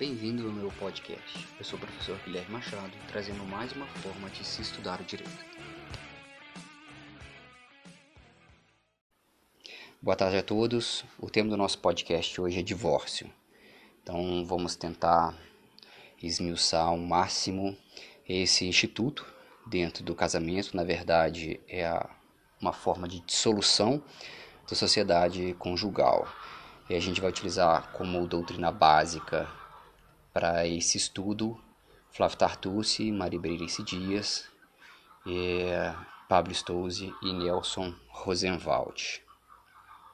Bem-vindo ao meu podcast. Eu sou o professor Guilherme Machado, trazendo mais uma forma de se estudar o direito. Boa tarde a todos. O tema do nosso podcast hoje é divórcio. Então vamos tentar esmiuçar ao máximo esse instituto dentro do casamento. Na verdade, é uma forma de dissolução da sociedade conjugal. E a gente vai utilizar como doutrina básica para esse estudo Flávio Tartucci, Maria Berenice Dias, Pablo Stouze e Nelson Rosenwald.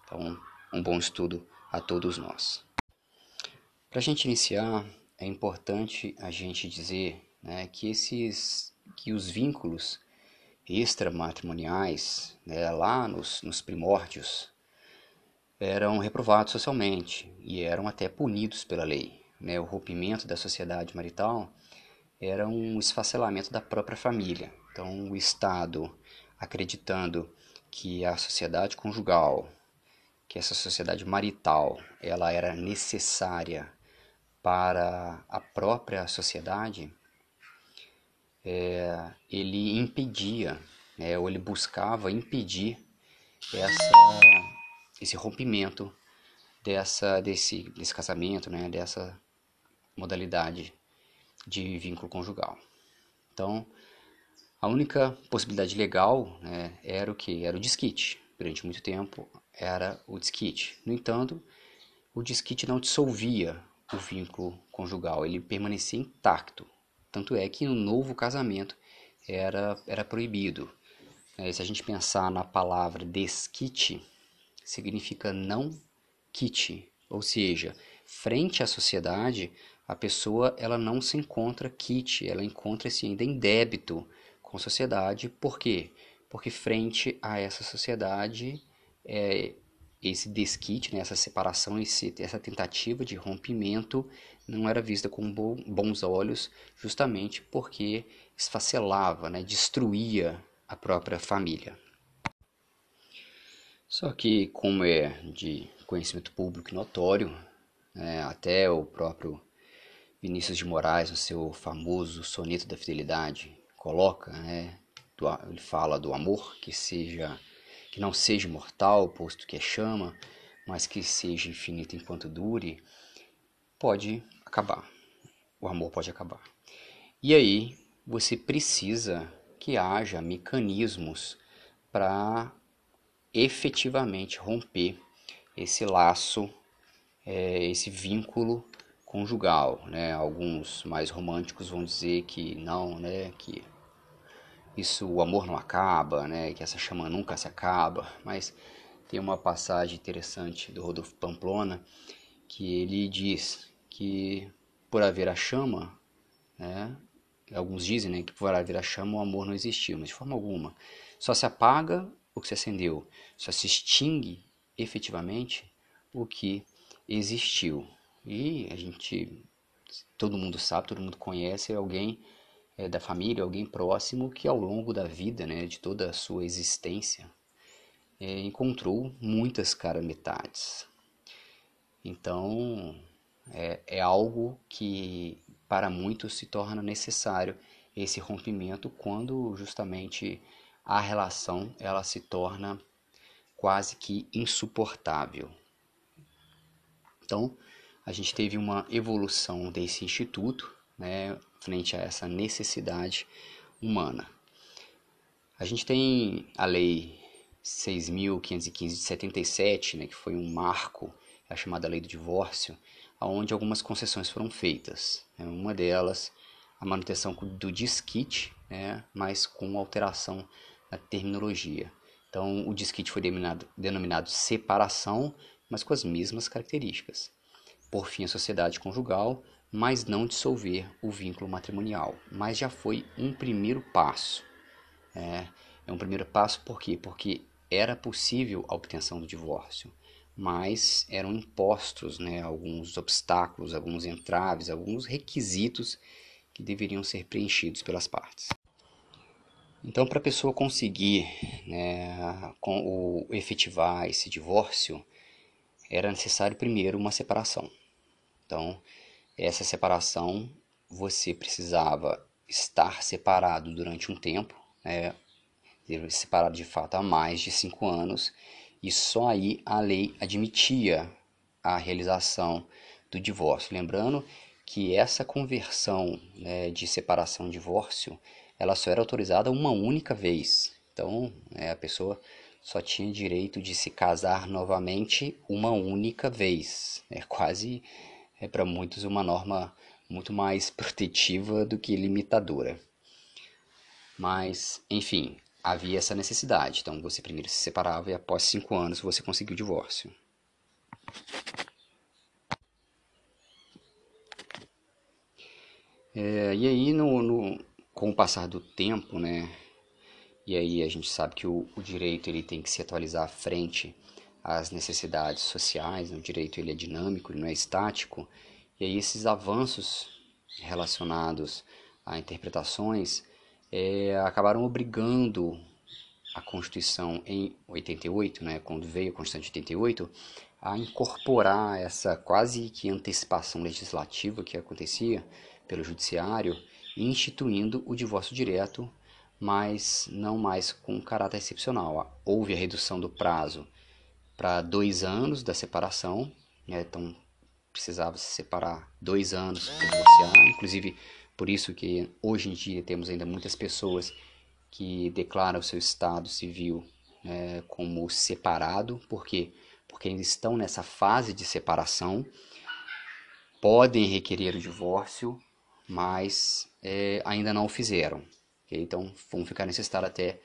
Então, um bom estudo a todos nós. Para a gente iniciar, é importante a gente dizer né, que esses que os vínculos extramatrimoniais, né, lá nos, nos primórdios, eram reprovados socialmente e eram até punidos pela lei. Né? O rompimento da sociedade marital era um esfacelamento da própria família. Então, o Estado, acreditando que a sociedade conjugal, que essa sociedade marital, ela era necessária para a própria sociedade, é, ele impedia, né, ou ele buscava impedir essa, esse rompimento dessa, desse, desse casamento, né, dessa modalidade de vínculo conjugal. Então, a única possibilidade legal né, era o que? Era o disquite. Durante muito tempo era o disquite. No entanto, o disquite não dissolvia o vínculo conjugal, ele permanecia intacto. Tanto é que no novo casamento era, era proibido. É, se a gente pensar na palavra desquite, significa não quite, ou seja, frente à sociedade, a pessoa ela não se encontra quite, ela encontra-se ainda em débito com a sociedade. Por quê? Porque frente a essa sociedade, é, esse desquite, né, essa separação, esse, essa tentativa de rompimento não era vista com bons olhos, justamente porque esfacelava, né, destruía a própria família. Só que, como é de conhecimento público notório, né, até o próprio Vinícius de Moraes, no seu famoso Soneto da Fidelidade, coloca, né, do, ele fala do amor que seja que não seja mortal, posto que é chama, mas que seja infinito enquanto dure, pode acabar. O amor pode acabar. E aí você precisa que haja mecanismos para efetivamente romper esse laço, é, esse vínculo conjugal, né? Alguns mais românticos vão dizer que não, né? Que isso o amor não acaba, né? Que essa chama nunca se acaba. Mas tem uma passagem interessante do Rodolfo Pamplona que ele diz que por haver a chama, né? Alguns dizem, né, que por haver a chama o amor não existiu, mas de forma alguma. Só se apaga o que se acendeu, só se extingue efetivamente o que existiu. E a gente, todo mundo sabe, todo mundo conhece alguém é, da família, alguém próximo que ao longo da vida, né, de toda a sua existência, é, encontrou muitas cara-metades. Então, é, é algo que para muitos se torna necessário esse rompimento quando justamente a relação ela se torna quase que insuportável. Então, a gente teve uma evolução desse instituto, né, frente a essa necessidade humana. A gente tem a lei 6.515 de 77, né, que foi um marco, é a chamada lei do divórcio, onde algumas concessões foram feitas. Né, uma delas, a manutenção do disquite, né, mas com alteração na terminologia. Então, o disquite foi denominado, denominado separação, mas com as mesmas características. Por fim, a sociedade conjugal, mas não dissolver o vínculo matrimonial. Mas já foi um primeiro passo. É, é um primeiro passo por quê? Porque era possível a obtenção do divórcio, mas eram impostos né, alguns obstáculos, alguns entraves, alguns requisitos que deveriam ser preenchidos pelas partes. Então, para a pessoa conseguir né, com o, efetivar esse divórcio, era necessário primeiro uma separação. Então, essa separação você precisava estar separado durante um tempo, né, separado de fato há mais de cinco anos, e só aí a lei admitia a realização do divórcio. Lembrando que essa conversão né, de separação-divórcio ela só era autorizada uma única vez. Então, é, a pessoa só tinha direito de se casar novamente uma única vez. É quase, é para muitos, uma norma muito mais protetiva do que limitadora. Mas, enfim, havia essa necessidade. Então, você primeiro se separava e após cinco anos você conseguiu o divórcio. É, e aí, no, no, com o passar do tempo, né, e aí a gente sabe que o, o direito ele tem que se atualizar frente às necessidades sociais, né? o direito ele é dinâmico, ele não é estático, e aí esses avanços relacionados a interpretações é, acabaram obrigando a Constituição em 88, né, quando veio a Constituição de 88, a incorporar essa quase que antecipação legislativa que acontecia pelo Judiciário, instituindo o divórcio direto mas não mais com caráter excepcional. Houve a redução do prazo para dois anos da separação, né? então precisava se separar dois anos para divorciar, inclusive por isso que hoje em dia temos ainda muitas pessoas que declaram seu estado civil né, como separado, por quê? Porque ainda estão nessa fase de separação, podem requerer o divórcio, mas é, ainda não o fizeram. Okay? Então, vão ficar nesse estado até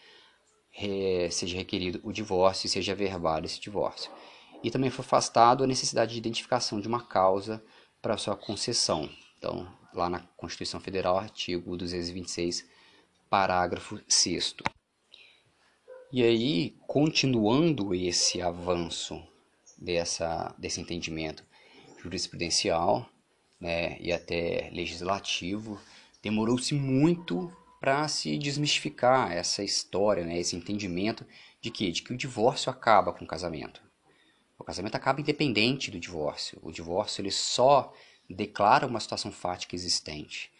seja requerido o divórcio e seja verbado esse divórcio. E também foi afastado a necessidade de identificação de uma causa para sua concessão. Então, lá na Constituição Federal, artigo 226, parágrafo 6 E aí, continuando esse avanço dessa, desse entendimento jurisprudencial né, e até legislativo, demorou-se muito para se desmistificar essa história, né, esse entendimento de que, de que o divórcio acaba com o casamento. O casamento acaba independente do divórcio. O divórcio ele só declara uma situação fática existente.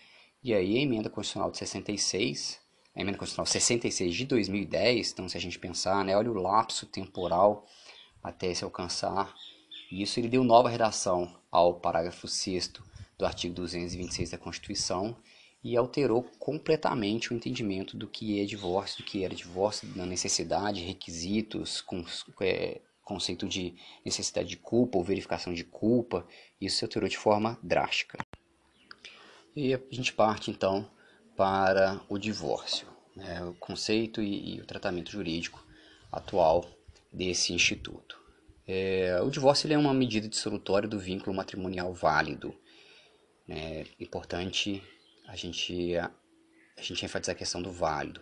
E aí a emenda constitucional de 66, a emenda constitucional 66 de 2010, então se a gente pensar, né, olha o lapso temporal até se alcançar isso, ele deu nova redação ao parágrafo 6 do artigo 226 da Constituição, e alterou completamente o entendimento do que é divórcio, do que era divórcio, da necessidade, requisitos, com, é, conceito de necessidade de culpa ou verificação de culpa, isso se alterou de forma drástica. E a gente parte então para o divórcio, né, o conceito e, e, o tratamento jurídico atual desse instituto. É, o divórcio é uma medida dissolutória do vínculo matrimonial válido. É importante a gente, a, a gente enfatiza a questão do válido,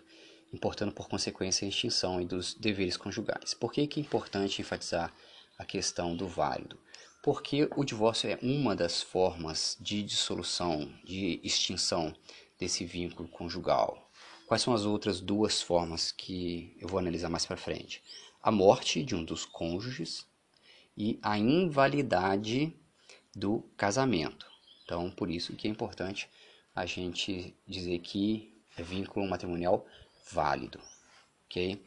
importando por consequência a extinção e dos deveres conjugais. Por que, que é importante enfatizar a questão do válido? Porque o divórcio é uma das formas de dissolução, de extinção desse vínculo conjugal. Quais são as outras duas formas que eu vou analisar mais para frente? A morte de um dos cônjuges e a invalidade do casamento. Então, por isso que é importante a gente dizer que é vínculo matrimonial válido, ok?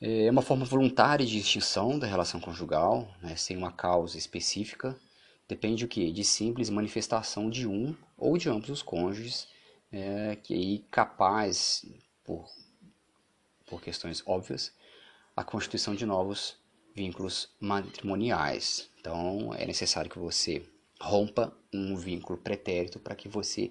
É uma forma voluntária de extinção da relação conjugal, né, sem uma causa específica, depende o que? De simples manifestação de um ou de ambos os cônjuges, é, que aí capaz, por, por questões óbvias, a constituição de novos vínculos matrimoniais. Então, é necessário que você rompa um vínculo pretérito para que você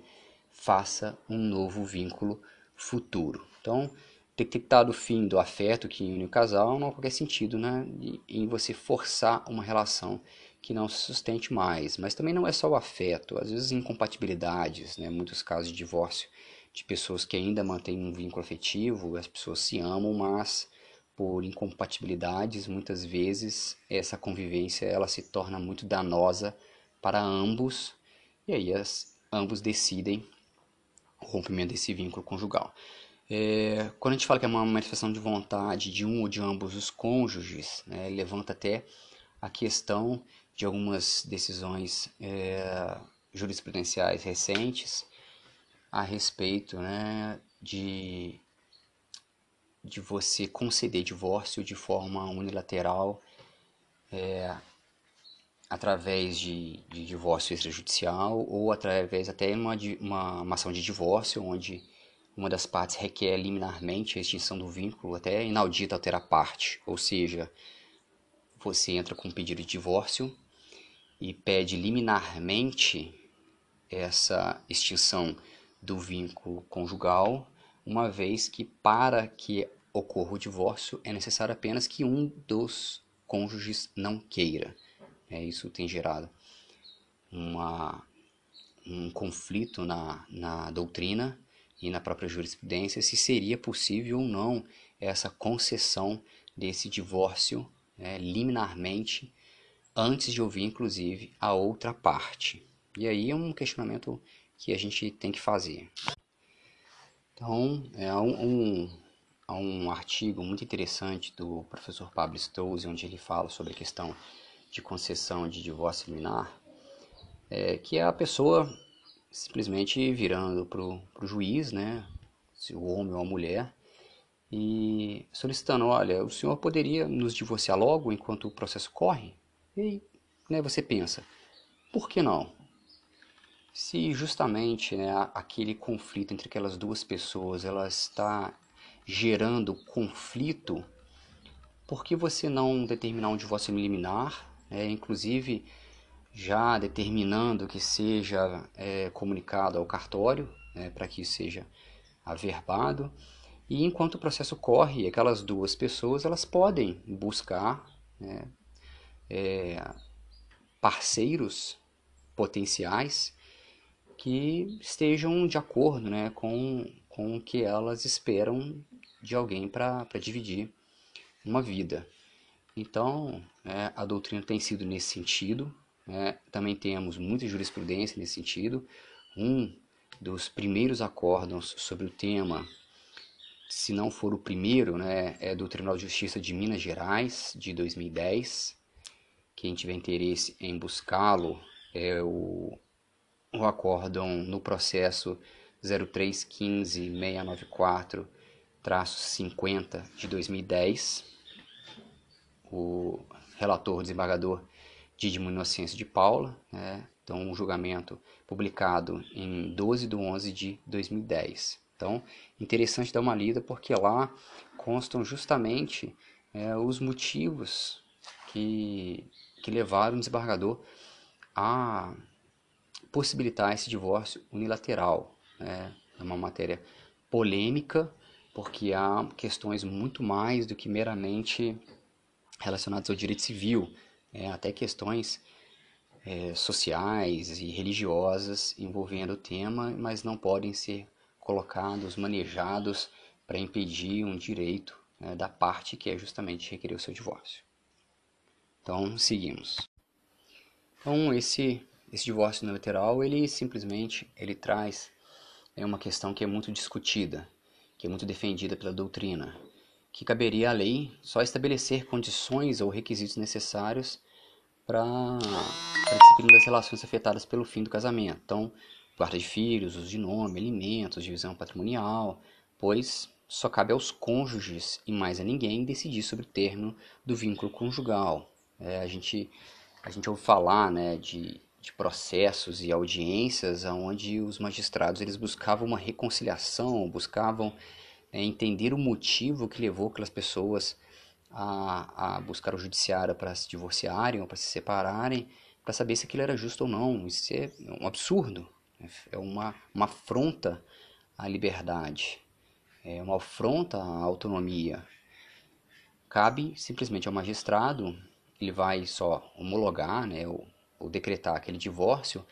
faça um novo vínculo futuro. Então, detectado o fim do afeto que une o casal, não há qualquer sentido né, em você forçar uma relação que não se sustente mais. Mas também não é só o afeto, às vezes incompatibilidades, né, muitos casos de divórcio de pessoas que ainda mantêm um vínculo afetivo, as pessoas se amam, mas por incompatibilidades, muitas vezes essa convivência ela se torna muito danosa para ambos, e aí as, ambos decidem o rompimento desse vínculo conjugal. É, quando a gente fala que é uma manifestação de vontade de um ou de ambos os cônjuges, né, levanta até a questão de algumas decisões é, jurisprudenciais recentes a respeito né, de, de você conceder divórcio de forma unilateral é, através de, de divórcio extrajudicial ou através até uma, uma, uma ação de divórcio onde uma das partes requer liminarmente a extinção do vínculo, até inaudita alterar parte, ou seja, você entra com um pedido de divórcio e pede liminarmente essa extinção do vínculo conjugal, uma vez que para que ocorra o divórcio é necessário apenas que um dos cônjuges não queira. É, isso tem gerado uma, um conflito na, na doutrina e na própria jurisprudência se seria possível ou não essa concessão desse divórcio né, liminarmente antes de ouvir, inclusive, a outra parte. E aí é um questionamento que a gente tem que fazer. Então, é um, um, há um artigo muito interessante do professor Pablo Stouze, onde ele fala sobre a questão de concessão de divórcio liminar, é, que é a pessoa simplesmente virando para o juiz, né, se o homem ou a mulher, e solicitando, olha, o senhor poderia nos divorciar logo enquanto o processo corre? E né, você pensa, por que não? Se justamente né, aquele conflito entre aquelas duas pessoas ela está gerando conflito, por que você não determinar um divórcio liminar, né, inclusive já determinando que seja é, comunicado ao cartório, né, para que seja averbado, e enquanto o processo corre, aquelas duas pessoas elas podem buscar né, é, parceiros potenciais que estejam de acordo né, com, com o que elas esperam de alguém para dividir uma vida. Então, é, a doutrina tem sido nesse sentido. Né? Também temos muita jurisprudência nesse sentido. Um dos primeiros acórdãos sobre o tema, se não for o primeiro, né, é do Tribunal de Justiça de Minas Gerais, de 2010. Quem tiver interesse em buscá-lo é o, o acórdão no processo 0315694-50 de 2010. O relator, desembargador Didimo Inocêncio de Paula, né? então um julgamento publicado em 12 de 11 de 2010. Então, interessante dar uma lida porque lá constam justamente é, os motivos que, que levaram o desembargador a possibilitar esse divórcio unilateral. Né? É uma matéria polêmica, porque há questões muito mais do que meramente relacionadas ao direito civil é, até questões é, sociais e religiosas envolvendo o tema, mas não podem ser colocados, manejados para impedir um direito né, da parte que é justamente requerer o seu divórcio. Então, seguimos. Então, esse, esse divórcio unilateral, ele simplesmente ele traz é uma questão que é muito discutida, que é muito defendida pela doutrina, que caberia à lei só estabelecer condições ou requisitos necessários para a disciplina das relações afetadas pelo fim do casamento. Então, guarda de filhos, uso de nome, alimentos, divisão patrimonial, pois só cabe aos cônjuges e mais a ninguém decidir sobre o término do vínculo conjugal. É, a, gente, a gente ouve falar né, de, de processos e audiências onde os magistrados eles buscavam uma reconciliação, buscavam é, entender o motivo que levou aquelas pessoas a, a buscar o judiciário para se divorciarem ou para se separarem, para saber se aquilo era justo ou não. Isso é um absurdo, é uma, uma afronta à liberdade, é uma afronta à autonomia. Cabe simplesmente ao magistrado, ele vai só homologar, né, ou, ou decretar aquele divórcio,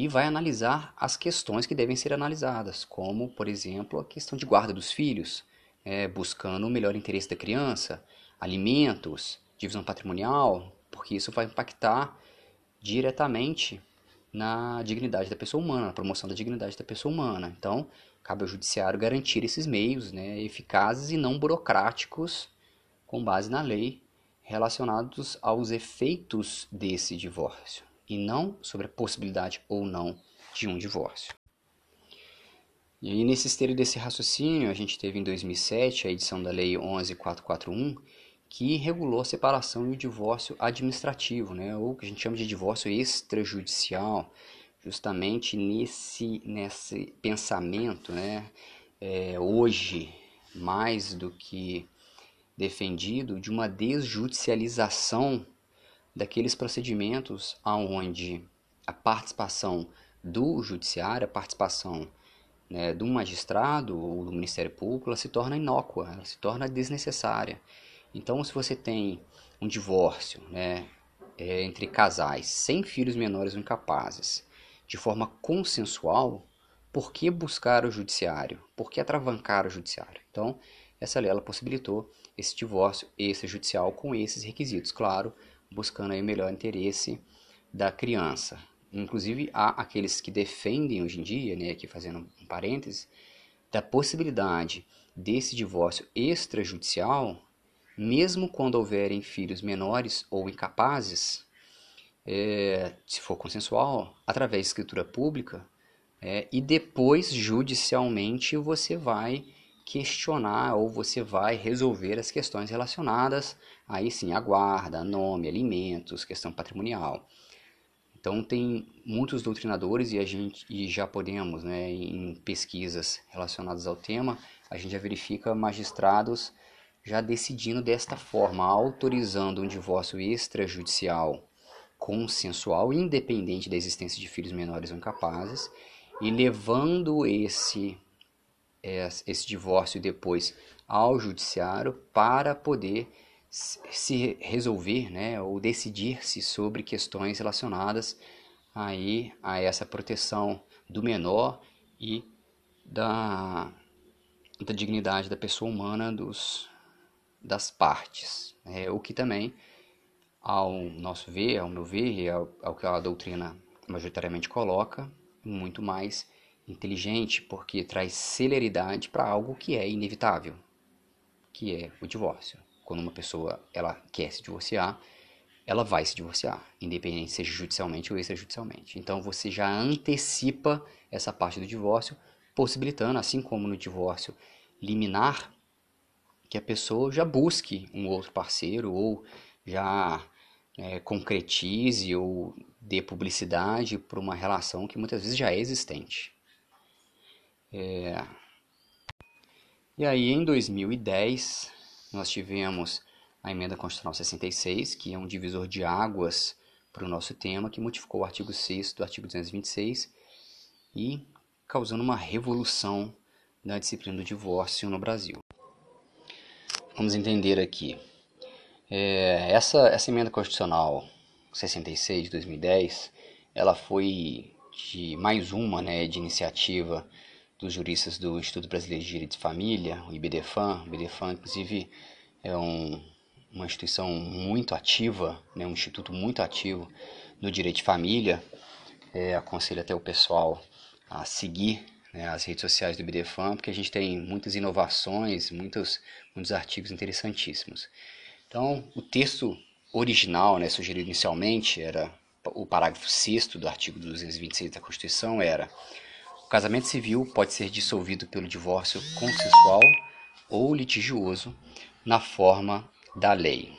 e vai analisar as questões que devem ser analisadas, como, por exemplo, a questão de guarda dos filhos, é, buscando o melhor interesse da criança, alimentos, divisão patrimonial, porque isso vai impactar diretamente na dignidade da pessoa humana, na promoção da dignidade da pessoa humana. Então, cabe ao judiciário garantir esses meios né, eficazes e não burocráticos com base na lei relacionados aos efeitos desse divórcio. E não sobre a possibilidade ou não de um divórcio. E aí, nesse esteiro desse raciocínio, a gente teve em 2007 a edição da Lei 11441, que regulou a separação e o divórcio administrativo, né, ou que a gente chama de divórcio extrajudicial, justamente nesse, nesse pensamento, né, é, hoje, mais do que defendido, de uma desjudicialização daqueles procedimentos aonde a participação do judiciário, a participação né, do magistrado ou do Ministério Público, ela se torna inócua, ela se torna desnecessária. Então, se você tem um divórcio né, é, entre casais sem filhos menores ou incapazes, de forma consensual, por que buscar o judiciário? Por que atravancar o judiciário? Então, essa lei ela possibilitou esse divórcio extrajudicial com esses requisitos, claro, buscando aí melhor interesse da criança. Inclusive, há aqueles que defendem hoje em dia, né, aqui fazendo um parênteses, da possibilidade desse divórcio extrajudicial, mesmo quando houverem filhos menores ou incapazes, é, se for consensual, através de escritura pública, é, e depois judicialmente você vai questionar ou você vai resolver as questões relacionadas aí sim a guarda, nome, alimentos, questão patrimonial. Então tem muitos doutrinadores e a gente e já podemos, né, em pesquisas relacionadas ao tema, a gente já verifica magistrados já decidindo desta forma, autorizando um divórcio extrajudicial consensual, independente da existência de filhos menores ou incapazes, e levando esse esse divórcio depois ao judiciário para poder se resolver, né, ou decidir-se sobre questões relacionadas aí a essa proteção do menor e da, da dignidade da pessoa humana dos, das partes. É, o que também, ao nosso ver, ao meu ver, e ao, ao que a doutrina majoritariamente coloca, muito mais inteligente, porque traz celeridade para algo que é inevitável, que é o divórcio quando uma pessoa ela quer se divorciar, ela vai se divorciar, independente seja judicialmente ou extrajudicialmente. Então você já antecipa essa parte do divórcio, possibilitando, assim como no divórcio liminar, que a pessoa já busque um outro parceiro ou já é, concretize ou dê publicidade para uma relação que muitas vezes já é existente. É... E aí, em 2010, nós tivemos a emenda constitucional 66, que é um divisor de águas para o nosso tema, que modificou o artigo 6 do artigo 226 e causando uma revolução na disciplina do divórcio no Brasil. Vamos entender aqui. É, essa, essa emenda constitucional 66 de 2010, ela foi de mais uma né, de iniciativa dos juristas do Instituto Brasileiro de Direito de Família, o IBDFAM. O IBDFAM, inclusive, é um, uma instituição muito ativa, né, um instituto muito ativo no direito de família. É, aconselho até o pessoal a seguir né, as redes sociais do IBDFAM, porque a gente tem muitas inovações, muitos, muitos artigos interessantíssimos. Então, o texto original, né, sugerido inicialmente, era o parágrafo 6 do artigo 226 da Constituição, era o casamento civil pode ser dissolvido pelo divórcio consensual ou litigioso na forma da lei.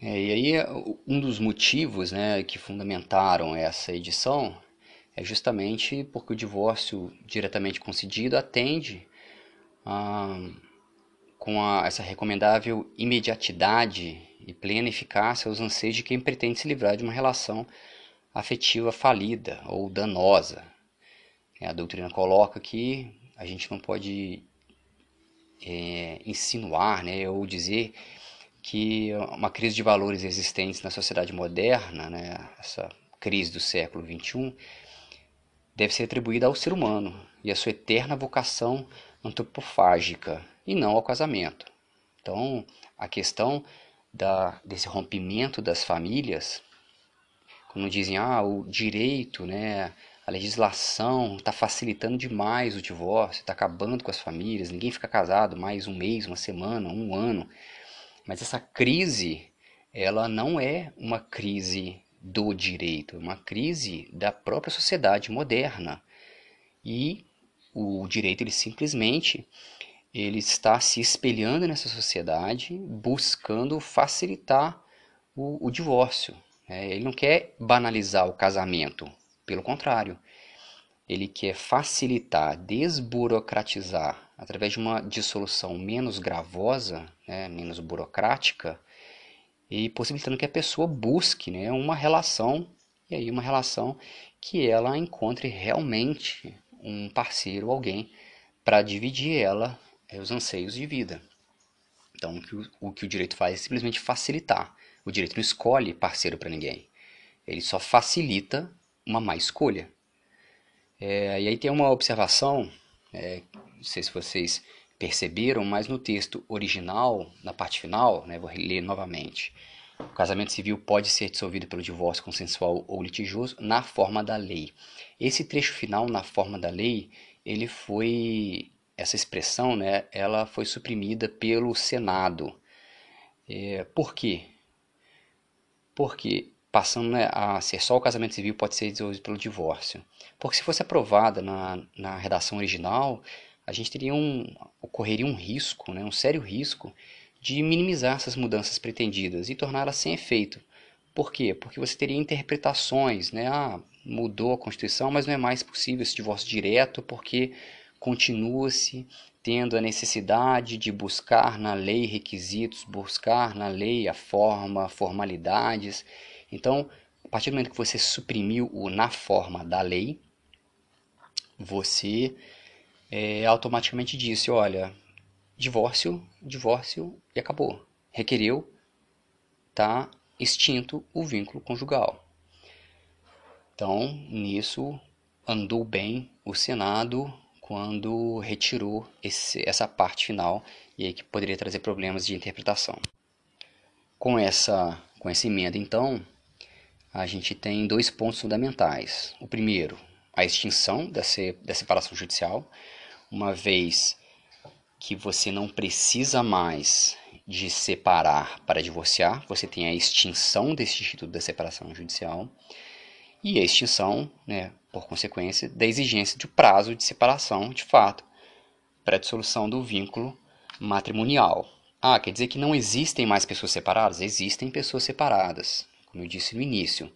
É, e aí, um dos motivos né, que fundamentaram essa edição é justamente porque o divórcio diretamente concedido atende a, com a, essa recomendável imediatidade e plena eficácia aos anseios de quem pretende se livrar de uma relação afetiva falida ou danosa, a doutrina coloca que a gente não pode é, insinuar né, ou dizer que uma crise de valores existentes na sociedade moderna, né, essa crise do século XXI, deve ser atribuída ao ser humano e à sua eterna vocação antropofágica e não ao casamento. Então, a questão da, desse rompimento das famílias, quando dizem ah, o direito, né, a legislação está facilitando demais o divórcio, está acabando com as famílias, ninguém fica casado mais um mês, uma semana, um ano. Mas essa crise, ela não é uma crise do direito, é uma crise da própria sociedade moderna. E o direito ele simplesmente ele está se espelhando nessa sociedade, buscando facilitar o, o divórcio. É, ele não quer banalizar o casamento, pelo contrário, ele quer facilitar, desburocratizar, através de uma dissolução menos gravosa, né, menos burocrática, e possibilitando que a pessoa busque né, uma relação, e aí uma relação que ela encontre realmente um parceiro, alguém, para dividir ela é, os anseios de vida. Então, o que o, o que o direito faz é simplesmente facilitar. O direito não escolhe parceiro para ninguém. Ele só facilita uma má escolha. É, e aí tem uma observação, é, não sei se vocês perceberam, mas no texto original, na parte final, né, vou ler novamente. O casamento civil pode ser dissolvido pelo divórcio consensual ou litigioso na forma da lei. Esse trecho final, na forma da lei, ele foi essa expressão, né, ela foi suprimida pelo Senado. É, por quê? Porque passando né, a ser só o casamento civil pode ser dissolvido pelo divórcio. Porque se fosse aprovada na, na redação original, a gente teria um, ocorreria um risco, né, um sério risco de minimizar essas mudanças pretendidas e torná-las sem efeito. Por quê? Porque você teria interpretações, né? Ah, mudou a Constituição, mas não é mais possível esse divórcio direto porque continua-se tendo a necessidade de buscar na lei requisitos, buscar na lei a forma, formalidades. Então, a partir do momento que você suprimiu o na forma da lei, você é, automaticamente disse, olha, divórcio, divórcio e acabou. Requereu, tá extinto o vínculo conjugal. Então, nisso andou bem o Senado quando retirou esse, essa parte final e aí que poderia trazer problemas de interpretação. Com essa, com essa emenda, então, a gente tem dois pontos fundamentais. O primeiro, a extinção da, da separação judicial, uma vez que você não precisa mais de separar para divorciar, você tem a extinção desse instituto da separação judicial e a extinção, né, por consequência, da exigência de prazo de separação de fato para a dissolução do vínculo matrimonial. Ah, quer dizer que não existem mais pessoas separadas? Existem pessoas separadas, como eu disse no início.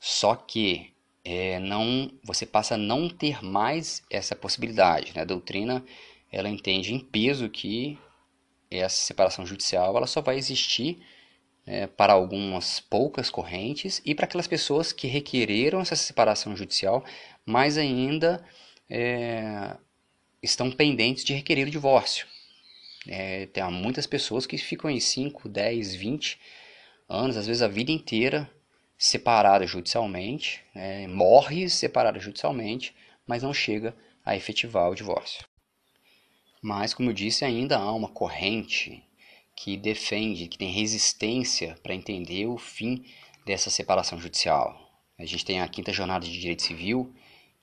Só que é, não, você passa a não ter mais essa possibilidade. Né? A doutrina ela entende em peso que essa separação judicial ela só vai existir é, para algumas poucas correntes e para aquelas pessoas que requereram essa separação judicial, mas ainda é, estão pendentes de requerer o divórcio. É, tem muitas pessoas que ficam em 5, 10, 20 anos, às vezes a vida inteira, separadas judicialmente, é, morre separada judicialmente, mas não chega a efetivar o divórcio. Mas, como eu disse, ainda há uma corrente que defende, que tem resistência para entender o fim dessa separação judicial. A gente tem a Quinta Jornada de Direito Civil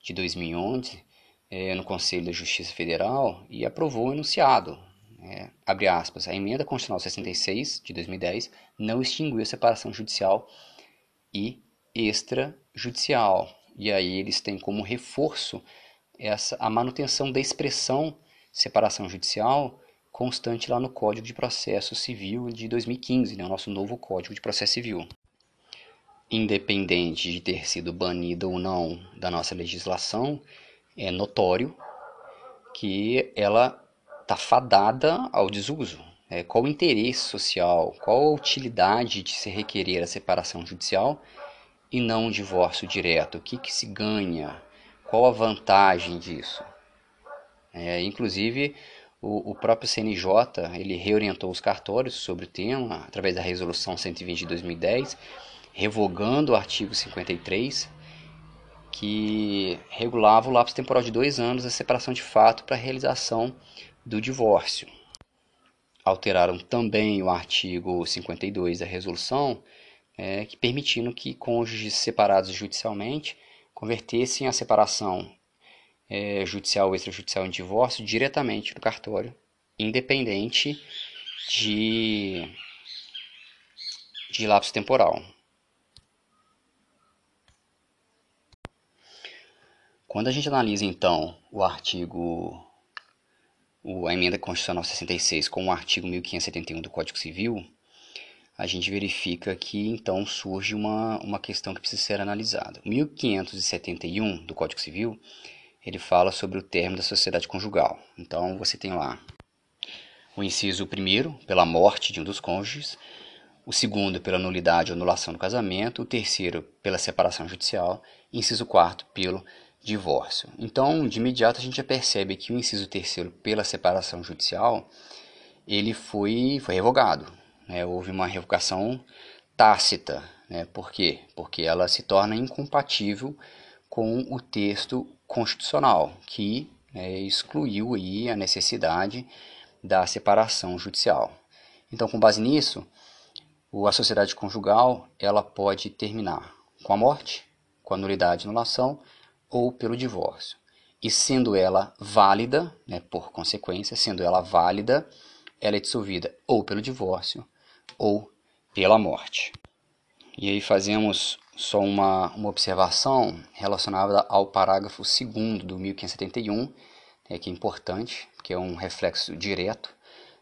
de 2011 é, no Conselho da Justiça Federal e aprovou o enunciado. É, abre aspas, a emenda constitucional 66 de 2010 não extinguiu a separação judicial e extrajudicial. E aí eles têm como reforço essa, a manutenção da expressão separação judicial constante lá no Código de Processo Civil de 2015, né, o nosso novo Código de Processo Civil. Independente de ter sido banida ou não da nossa legislação, é notório que ela está fadada ao desuso. É, qual o interesse social, qual a utilidade de se requerer a separação judicial e não um divórcio direto? O que, que se ganha? Qual a vantagem disso? É, inclusive, o, o, próprio CNJ ele reorientou os cartórios sobre o tema através da Resolução 120 de 2010, revogando o artigo 53, que regulava o lapso temporal de dois anos da separação de fato para realização do divórcio. Alteraram também o artigo 52 da resolução, é, que permitindo que cônjuges separados judicialmente convertessem a separação é, judicial ou extrajudicial em divórcio diretamente no cartório, independente de, de lapso temporal. Quando a gente analisa então o artigo a emenda constitucional 66 com o artigo 1571 do Código Civil, a gente verifica que então surge uma, uma questão que precisa ser analisada. O 1571 do Código Civil, ele fala sobre o termo da sociedade conjugal. Então você tem lá o inciso primeiro, pela morte de um dos cônjuges, o segundo, pela nulidade ou anulação do casamento, o terceiro, pela separação judicial, inciso quarto, pelo divórcio. Então, de imediato, a gente já percebe que o inciso terceiro, pela separação judicial, ele foi, foi revogado. Né? Houve uma revogação tácita. Né? Por quê? Porque ela se torna incompatível com o texto constitucional, que né, excluiu aí a necessidade da separação judicial. Então, com base nisso, a sociedade conjugal ela pode terminar com a morte, com a nulidade e anulação ou pelo divórcio. E sendo ela válida, né, por consequência, sendo ela válida, ela é dissolvida ou pelo divórcio ou pela morte. E aí fazemos só uma, uma observação relacionada ao parágrafo 2 do 1571, é, que é importante, que é um reflexo direto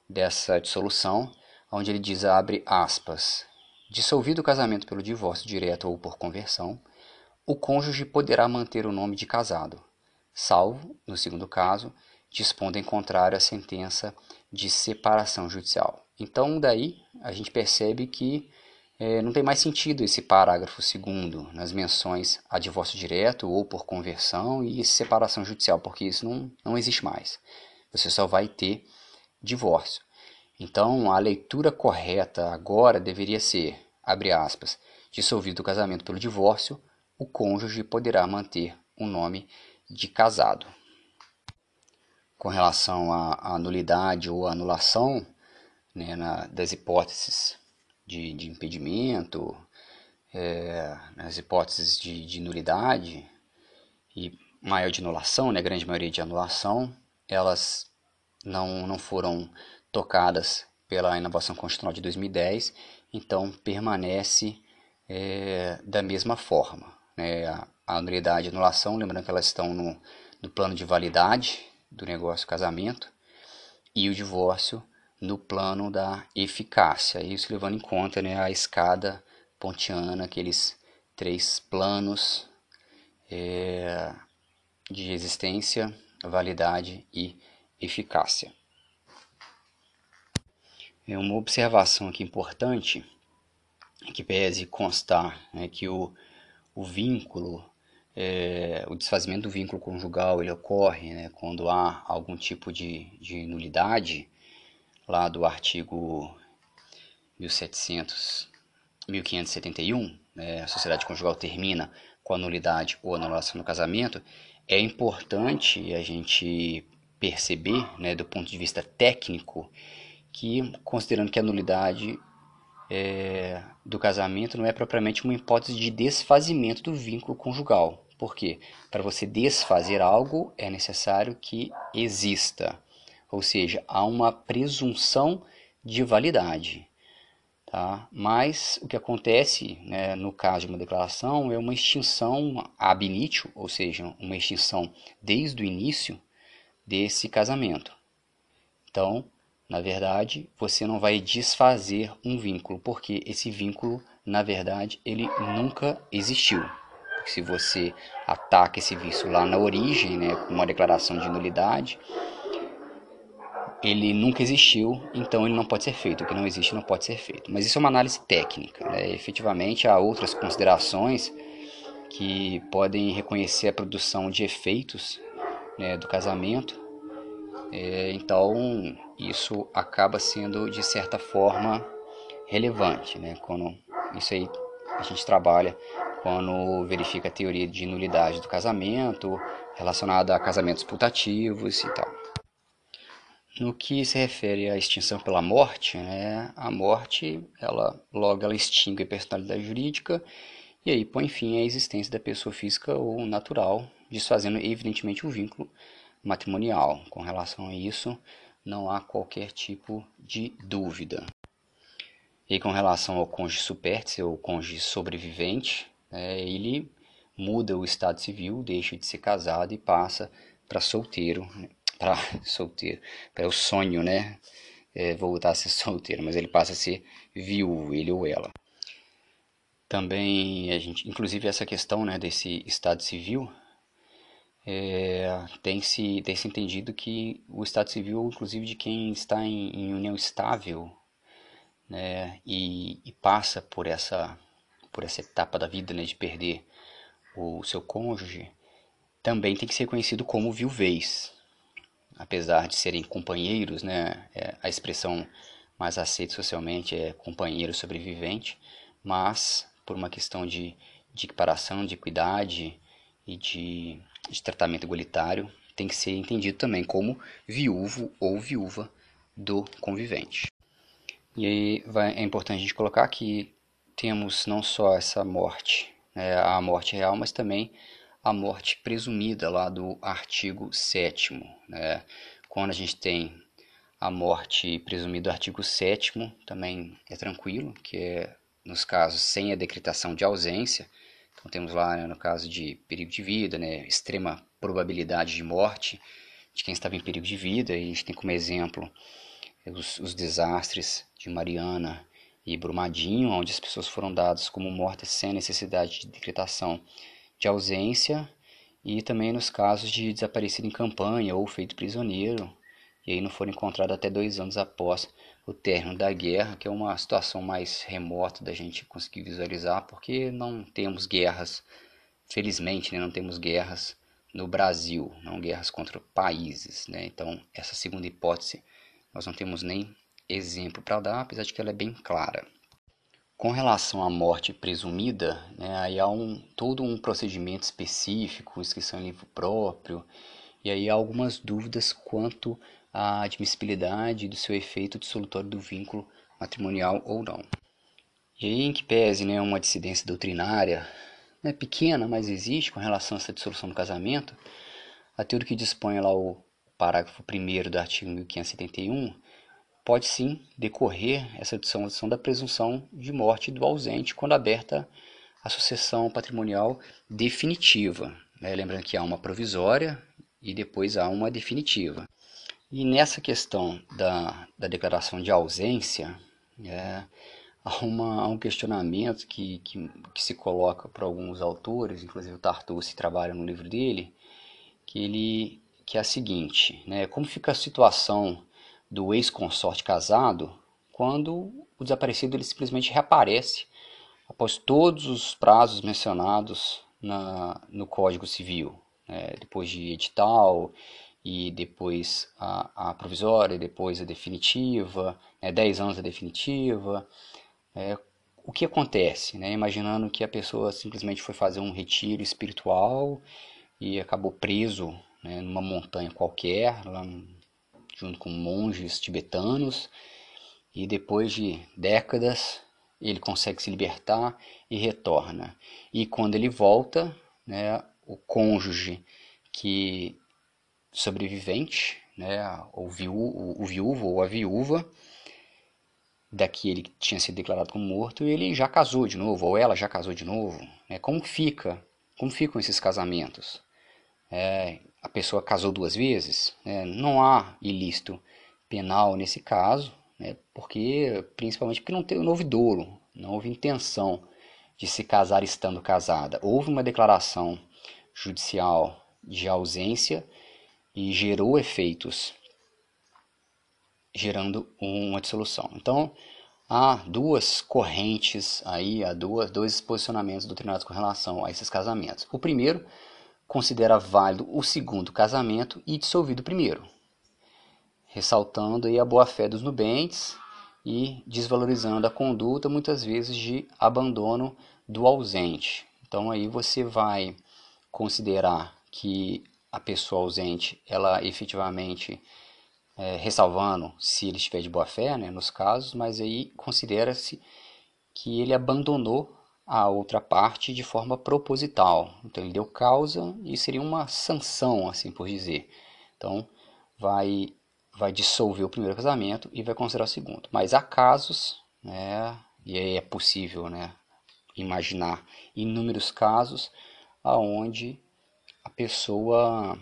dessa dissolução, onde ele diz, abre aspas, dissolvido o casamento pelo divórcio direto ou por conversão, o cônjuge poderá manter o nome de casado, salvo, no segundo caso, dispondo em contrário à sentença de separação judicial. Então, daí a gente percebe que é, não tem mais sentido esse parágrafo segundo nas menções a divórcio direto ou por conversão e separação judicial, porque isso não, não existe mais. Você só vai ter divórcio. Então, a leitura correta agora deveria ser, abre aspas, dissolvido o casamento pelo divórcio, o cônjuge poderá manter o nome de casado. Com relação à, à nulidade ou anulação né, na, das hipóteses de, de impedimento, é, nas hipóteses de, de, nulidade e maior de anulação, né, grande maioria de anulação, elas não, não foram tocadas pela inovação constitucional de 2010, então permanece é, da mesma forma. Né, a, a nulidade e anulação, lembrando que elas estão no, no plano de validade do negócio casamento, e o divórcio no plano da eficácia. Isso levando em conta né, a escada pontiana, aqueles três planos é, de existência, validade e eficácia. É uma observação aqui importante que pese constar né, que o, o vínculo, é, o desfazimento do vínculo conjugal ele ocorre né, quando há algum tipo de, de nulidade lá do artigo 1700, 1571, né, a sociedade conjugal termina com a nulidade ou anulação do casamento, é importante a gente perceber, né, do ponto de vista técnico, que considerando que a nulidade é, do casamento não é propriamente uma hipótese de desfazimento do vínculo conjugal. Por quê? Para você desfazer algo é necessário que exista ou seja, há uma presunção de validade. Tá? Mas o que acontece né, no caso de uma declaração é uma extinção ab initio, ou seja, uma extinção desde o início desse casamento. Então, na verdade, você não vai desfazer um vínculo, porque esse vínculo, na verdade, ele nunca existiu. se você ataca esse vício lá na origem, né, com uma declaração de nulidade, ele nunca existiu, então ele não pode ser feito. O que não existe não pode ser feito. Mas isso é uma análise técnica. Né? Efetivamente, há outras considerações que podem reconhecer a produção de efeitos né, do casamento. É, então, isso acaba sendo, de certa forma, relevante. Né? Quando isso aí a gente trabalha quando verifica a teoria de nulidade do casamento, relacionada a casamentos putativos e tal. No que se refere à extinção pela morte, né, a morte, ela logo ela extingue a personalidade jurídica e aí põe fim à existência da pessoa física ou natural, desfazendo evidentemente o vínculo matrimonial. Com relação a isso, não há qualquer tipo de dúvida. E com relação ao cônjuge supértice ou cônjuge sobrevivente, é, ele muda o estado civil, deixa de ser casado e passa para solteiro, para solteiro, para o sonho, né? É, voltar a ser solteiro, mas ele passa a ser viúvo, ele ou ela. Também a gente, inclusive essa questão, né, desse estado civil, é, tem se tem se entendido que o estado civil, inclusive de quem está em, em união estável, né, e, e, passa por essa por essa etapa da vida, né, de perder o seu cônjuge, também tem que ser conhecido como viuvez, apesar de serem companheiros, né, é, a expressão mais aceita socialmente é companheiro sobrevivente, mas por uma questão de, de equiparação, de equidade e de, de tratamento igualitário, tem que ser entendido também como viúvo ou viúva do convivente. E aí vai, é importante a gente colocar que temos não só essa morte, né, a morte real, mas também a morte presumida lá do artigo 7 né? Quando a gente tem a morte presumida do artigo 7 também é tranquilo, que é nos casos sem a decretação de ausência. Então temos lá né, no caso de perigo de vida, né, extrema probabilidade de morte de quem estava em perigo de vida, e a gente tem como exemplo os, os desastres de Mariana e Brumadinho, onde as pessoas foram dadas como mortas sem necessidade de decretação de ausência, e também nos casos de desaparecido em campanha ou feito prisioneiro, e aí não foram encontrados até dois anos após o término da guerra, que é uma situação mais remota da gente conseguir visualizar, porque não temos guerras, felizmente, né, não temos guerras no Brasil, não guerras contra países. Né? Então, essa segunda hipótese, nós não temos nem exemplo para dar, apesar de que ela é bem clara. Com relação à morte presumida, né, aí há um, todo um procedimento específico, inscrição em livro próprio, e aí há algumas dúvidas quanto à admissibilidade do seu efeito dissolutório do vínculo matrimonial ou não. E aí, em que pese né, uma dissidência doutrinária, né, pequena, mas existe com relação a essa dissolução do casamento, até o que dispõe lá o parágrafo 1 do artigo 1571, pode sim decorrer essa dissolução da presunção de morte do ausente quando aberta a sucessão patrimonial definitiva. Né? Lembrando que há uma provisória e depois há uma definitiva. E nessa questão da, da declaração de ausência, é, há, uma, há, um questionamento que, que, que se coloca para alguns autores, inclusive o Tartucci trabalha no livro dele, que, ele, que é a seguinte, né, como fica a situação do ex-consorte casado quando o desaparecido ele simplesmente reaparece após todos os prazos mencionados na, no Código Civil, né, depois de edital e depois a, a provisória, depois a definitiva, né, 10 anos a definitiva. É, o que acontece? Né? Imaginando que a pessoa simplesmente foi fazer um retiro espiritual e acabou preso né, numa montanha qualquer, lá, junto com monges tibetanos, e depois de décadas ele consegue se libertar e retorna. E quando ele volta, né, o cônjuge que sobrevivente, né, o, viú, o, o viúvo ou a viúva daquele que tinha sido declarado como morto, ele já casou de novo, ou ela já casou de novo. Né? Como fica? Como ficam esses casamentos? É, a pessoa casou duas vezes? Né? Não há ilícito penal nesse caso, né? porque principalmente porque não, teve, não houve douro, não houve intenção de se casar estando casada. Houve uma declaração judicial de ausência e gerou efeitos, gerando uma dissolução. Então, há duas correntes aí, há duas, dois posicionamentos doutrinados com relação a esses casamentos. O primeiro considera válido o segundo casamento e dissolvido o primeiro, ressaltando aí a boa-fé dos nubentes e desvalorizando a conduta, muitas vezes, de abandono do ausente. Então aí você vai considerar que a pessoa ausente, ela efetivamente, é, ressalvando se ele estiver de boa fé, né, nos casos, mas aí considera-se que ele abandonou a outra parte de forma proposital. Então ele deu causa e seria uma sanção, assim por dizer. Então vai vai dissolver o primeiro casamento e vai considerar o segundo. Mas há casos, né, e aí é possível, né, imaginar inúmeros casos aonde a pessoa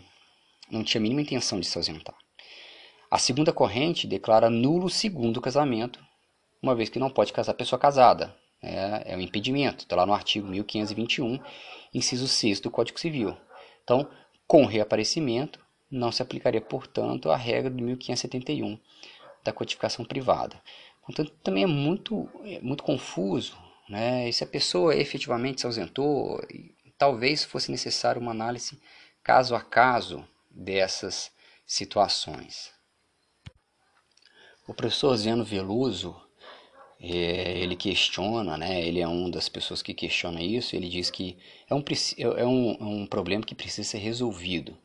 não tinha a mínima intenção de se ausentar. A segunda corrente declara nulo o segundo casamento, uma vez que não pode casar pessoa casada. É, é um impedimento, está lá no artigo 1521, inciso 6 do Código Civil. Então, com reaparecimento, não se aplicaria, portanto, a regra de 1571 da codificação privada. Portanto, também é muito, é muito confuso né? E se a pessoa efetivamente se ausentou, talvez fosse necessário uma análise caso a caso dessas situações. O professor Zeno Veloso, é, ele questiona, né, ele é uma das pessoas que questiona isso, ele diz que é um, é um, é um problema que precisa ser resolvido.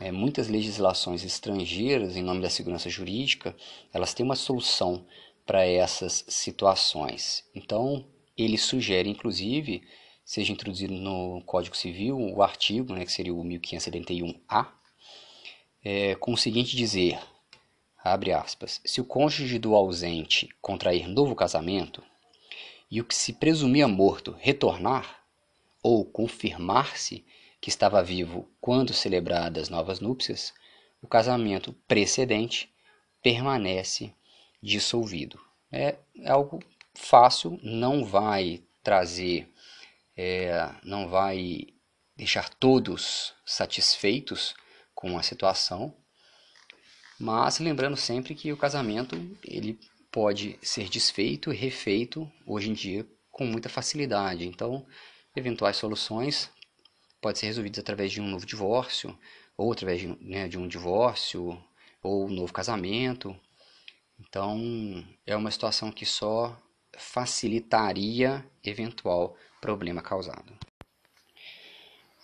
É, muitas legislações estrangeiras, em nome da segurança jurídica, elas têm uma solução para essas situações. Então, ele sugere, inclusive, seja introduzido no Código Civil o artigo, né, que seria o 1571-A, é, com o seguinte dizer, abre aspas, se o cônjuge do ausente contrair novo casamento e o que se presumia morto retornar ou confirmar-se que estava vivo quando celebradas novas núpcias, o casamento precedente permanece dissolvido. É algo fácil, não vai trazer, é, não vai deixar todos satisfeitos com a situação, mas lembrando sempre que o casamento ele pode ser desfeito e refeito hoje em dia com muita facilidade. Então, eventuais soluções podem ser resolvidas através de um novo divórcio, ou através de, né, de um divórcio, ou um novo casamento. Então, é uma situação que só facilitaria eventual problema causado.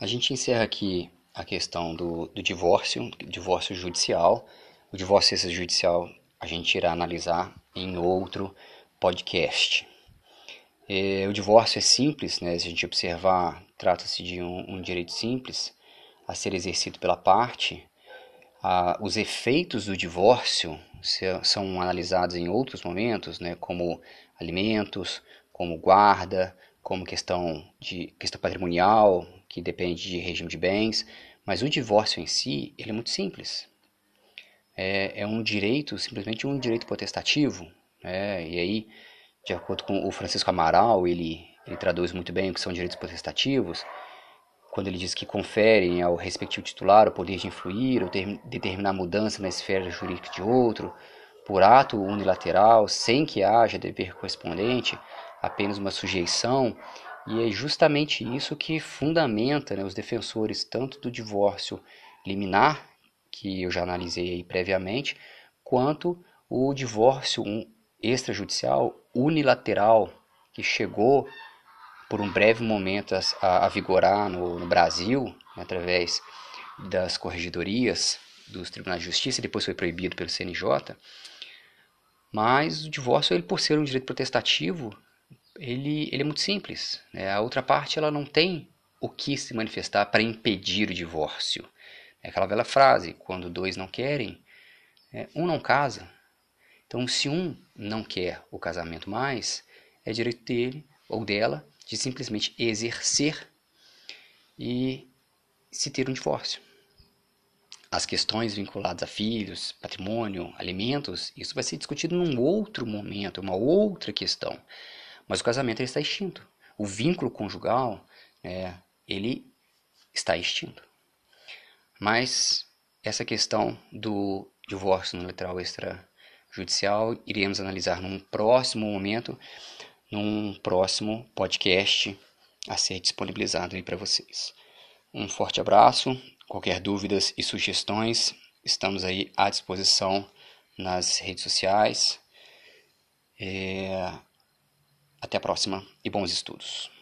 A gente encerra aqui a questão do, do divórcio, divórcio judicial. O divórcio extrajudicial a gente irá analisar em outro podcast. É, o divórcio é simples, né? se a gente observar, trata-se de um, um, direito simples a ser exercido pela parte. Ah, os efeitos do divórcio são analisados em outros momentos, né? como alimentos, como guarda, como questão de questão patrimonial, que depende de regime de bens, mas o divórcio em si, ele é muito simples. É, é um direito, simplesmente um direito potestativo, né? e aí, de acordo com o Francisco Amaral, ele, ele traduz muito bem o que são direitos potestativos, quando ele diz que conferem ao respectivo titular o poder de influir ou ter, determinar mudança na esfera jurídica de outro, por ato unilateral, sem que haja dever correspondente, apenas uma sujeição, e é justamente isso que fundamenta né, os defensores tanto do divórcio liminar, que eu já analisei previamente, quanto o divórcio extrajudicial unilateral, que chegou por um breve momento a, a vigorar no, no Brasil, né, através das corregedorias dos tribunais de justiça, e depois foi proibido pelo CNJ, mas o divórcio, ele por ser um direito protestativo, ele, ele é muito simples. Né? A outra parte ela não tem o que se manifestar para impedir o divórcio. É aquela velha frase, quando dois não querem, é, um não casa. Então, se um não quer o casamento mais, é direito dele ou dela de simplesmente exercer e se ter um divórcio as questões vinculadas a filhos, patrimônio, alimentos, isso vai ser discutido num outro momento, uma outra questão. Mas o casamento está extinto. O vínculo conjugal, é, ele está extinto. Mas essa questão do divórcio no literal extrajudicial iremos analisar num próximo momento, num próximo podcast a ser disponibilizado aí para vocês. Um forte abraço Qualquer dúvidas e sugestões, estamos aí à disposição nas redes sociais. É... Até a próxima e bons estudos.